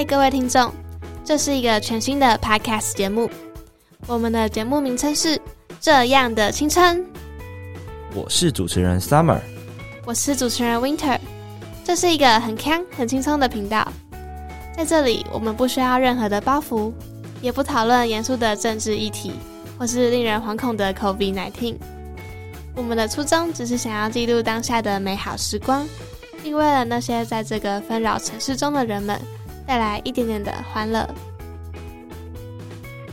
嗨，各位听众，这是一个全新的 Podcast 节目。我们的节目名称是《这样的青春》。我是主持人 Summer，我是主持人 Winter。这是一个很康、很轻松的频道。在这里，我们不需要任何的包袱，也不讨论严肃的政治议题，或是令人惶恐的 COVID-19。我们的初衷只是想要记录当下的美好时光，并为了那些在这个纷扰城市中的人们带来一点点的欢乐。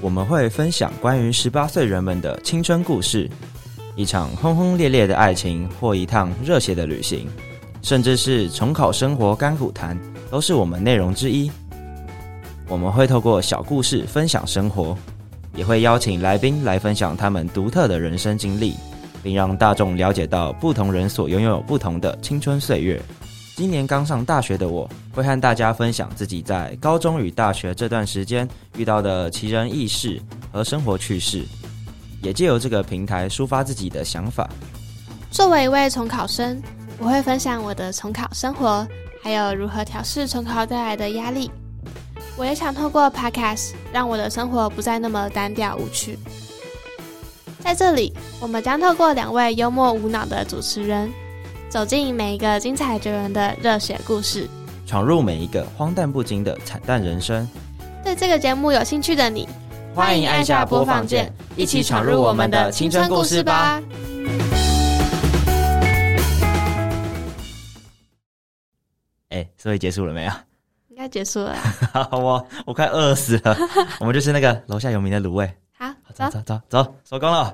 我们会分享关于十八岁人们的青春故事，一场轰轰烈烈的爱情，或一趟热血的旅行，甚至是重考生活甘苦谈，都是我们内容之一。我们会透过小故事分享生活，也会邀请来宾来分享他们独特的人生经历。并让大众了解到不同人所拥有不同的青春岁月。今年刚上大学的我，会和大家分享自己在高中与大学这段时间遇到的奇人异事和生活趣事，也借由这个平台抒发自己的想法。作为一位重考生，我会分享我的重考生活，还有如何调试重考带来的压力。我也想透过 Podcast 让我的生活不再那么单调无趣。在这里，我们将透过两位幽默无脑的主持人，走进每一个精彩绝伦的热血故事，闯入每一个荒诞不经的惨淡人生。对这个节目有兴趣的你，欢迎按下播放键，一起闯入我们的青春故事吧！哎，所以结束了没有？应该结束了。好，我我快饿死了。我们就是那个楼下有名的卤味。好，走走走走，收工了。